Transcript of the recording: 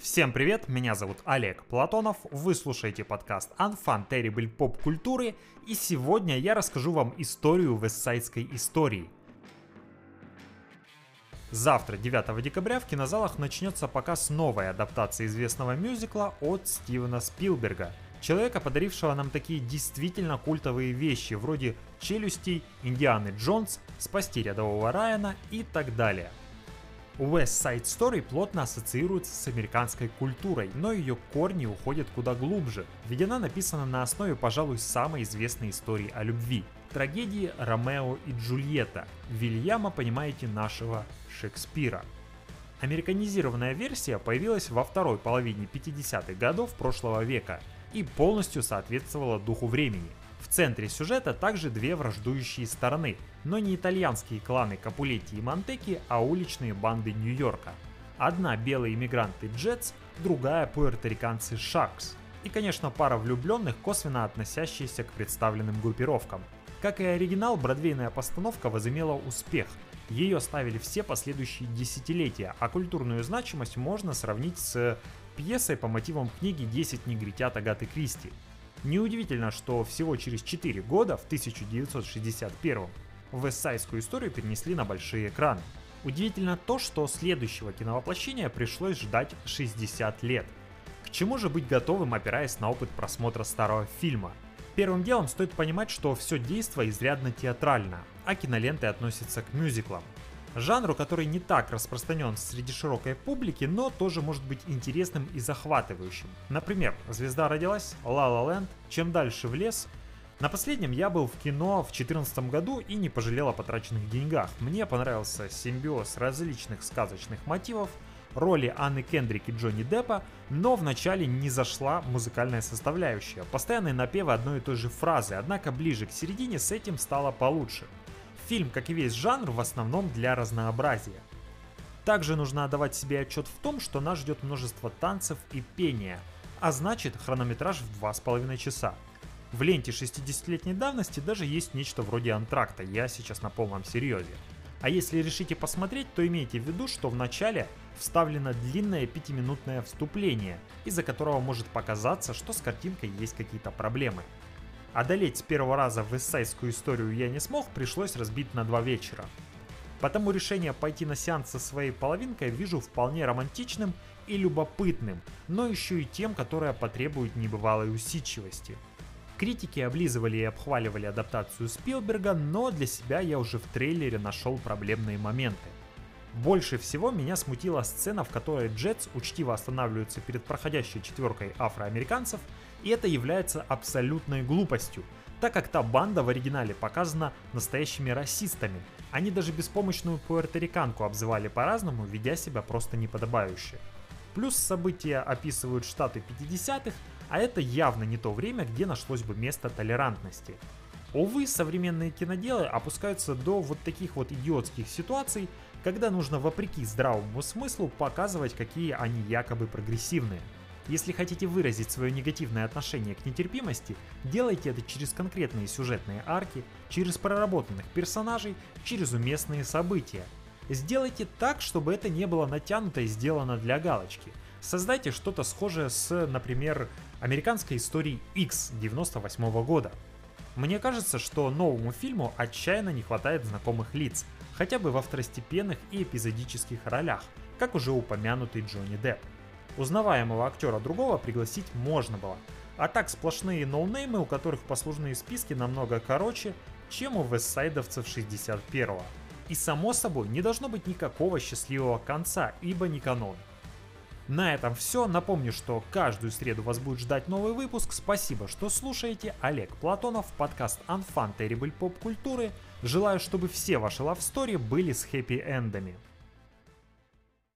Всем привет, меня зовут Олег Платонов, вы слушаете подкаст Unfun Terrible поп культуры, и сегодня я расскажу вам историю вестсайдской истории. Завтра, 9 декабря, в кинозалах начнется показ новой адаптации известного мюзикла от Стивена Спилберга, человека, подарившего нам такие действительно культовые вещи, вроде «Челюстей», «Индианы Джонс», «Спасти рядового Райана» и так далее – West Side Story плотно ассоциируется с американской культурой, но ее корни уходят куда глубже, ведь она написана на основе, пожалуй, самой известной истории о любви – трагедии Ромео и Джульетта, Вильяма, понимаете, нашего Шекспира. Американизированная версия появилась во второй половине 50-х годов прошлого века и полностью соответствовала духу времени. В центре сюжета также две враждующие стороны, но не итальянские кланы Капулетти и Монтеки, а уличные банды Нью-Йорка. Одна белые иммигранты Джетс, другая пуэрториканцы Шакс. И, конечно, пара влюбленных, косвенно относящиеся к представленным группировкам. Как и оригинал, бродвейная постановка возымела успех. Ее ставили все последующие десятилетия, а культурную значимость можно сравнить с пьесой по мотивам книги «10 негритят» Агаты Кристи. Неудивительно, что всего через 4 года, в 1961 вестсайдскую историю перенесли на большие экраны. Удивительно то, что следующего киновоплощения пришлось ждать 60 лет. К чему же быть готовым, опираясь на опыт просмотра старого фильма? Первым делом стоит понимать, что все действо изрядно театрально, а киноленты относятся к мюзиклам. Жанру, который не так распространен среди широкой публики, но тоже может быть интересным и захватывающим. Например, «Звезда родилась», «Ла Ла Ленд», «Чем дальше в лес». На последнем я был в кино в 2014 году и не пожалел о потраченных деньгах. Мне понравился симбиоз различных сказочных мотивов, роли Анны Кендрик и Джонни Деппа, но вначале не зашла музыкальная составляющая. Постоянные напевы одной и той же фразы, однако ближе к середине с этим стало получше. Фильм, как и весь жанр, в основном для разнообразия. Также нужно отдавать себе отчет в том, что нас ждет множество танцев и пения, а значит хронометраж в 2,5 часа. В ленте 60-летней давности даже есть нечто вроде антракта, я сейчас на полном серьезе. А если решите посмотреть, то имейте в виду, что в начале вставлено длинное пятиминутное вступление, из-за которого может показаться, что с картинкой есть какие-то проблемы. Одолеть с первого раза вестсайдскую историю я не смог, пришлось разбить на два вечера. Потому решение пойти на сеанс со своей половинкой вижу вполне романтичным и любопытным, но еще и тем, которое потребует небывалой усидчивости. Критики облизывали и обхваливали адаптацию Спилберга, но для себя я уже в трейлере нашел проблемные моменты. Больше всего меня смутила сцена, в которой Джетс учтиво останавливаются перед проходящей четверкой афроамериканцев, и это является абсолютной глупостью, так как та банда в оригинале показана настоящими расистами. Они даже беспомощную пуэрториканку обзывали по-разному, ведя себя просто неподобающе. Плюс события описывают штаты 50-х, а это явно не то время, где нашлось бы место толерантности. Увы, современные киноделы опускаются до вот таких вот идиотских ситуаций, когда нужно вопреки здравому смыслу показывать, какие они якобы прогрессивные. Если хотите выразить свое негативное отношение к нетерпимости, делайте это через конкретные сюжетные арки, через проработанных персонажей, через уместные события. Сделайте так, чтобы это не было натянуто и сделано для галочки. Создайте что-то схожее с, например, американской историей X 98 года. Мне кажется, что новому фильму отчаянно не хватает знакомых лиц, хотя бы во второстепенных и эпизодических ролях, как уже упомянутый Джонни Депп. Узнаваемого актера другого пригласить можно было, а так сплошные ноунеймы, у которых послужные списки намного короче, чем у вестсайдовцев 61-го. И само собой не должно быть никакого счастливого конца, ибо не канон. На этом все. Напомню, что каждую среду вас будет ждать новый выпуск. Спасибо, что слушаете. Олег Платонов, подкаст Unfun Terrible Pop культуры. Желаю, чтобы все ваши лавстори были с хэппи-эндами.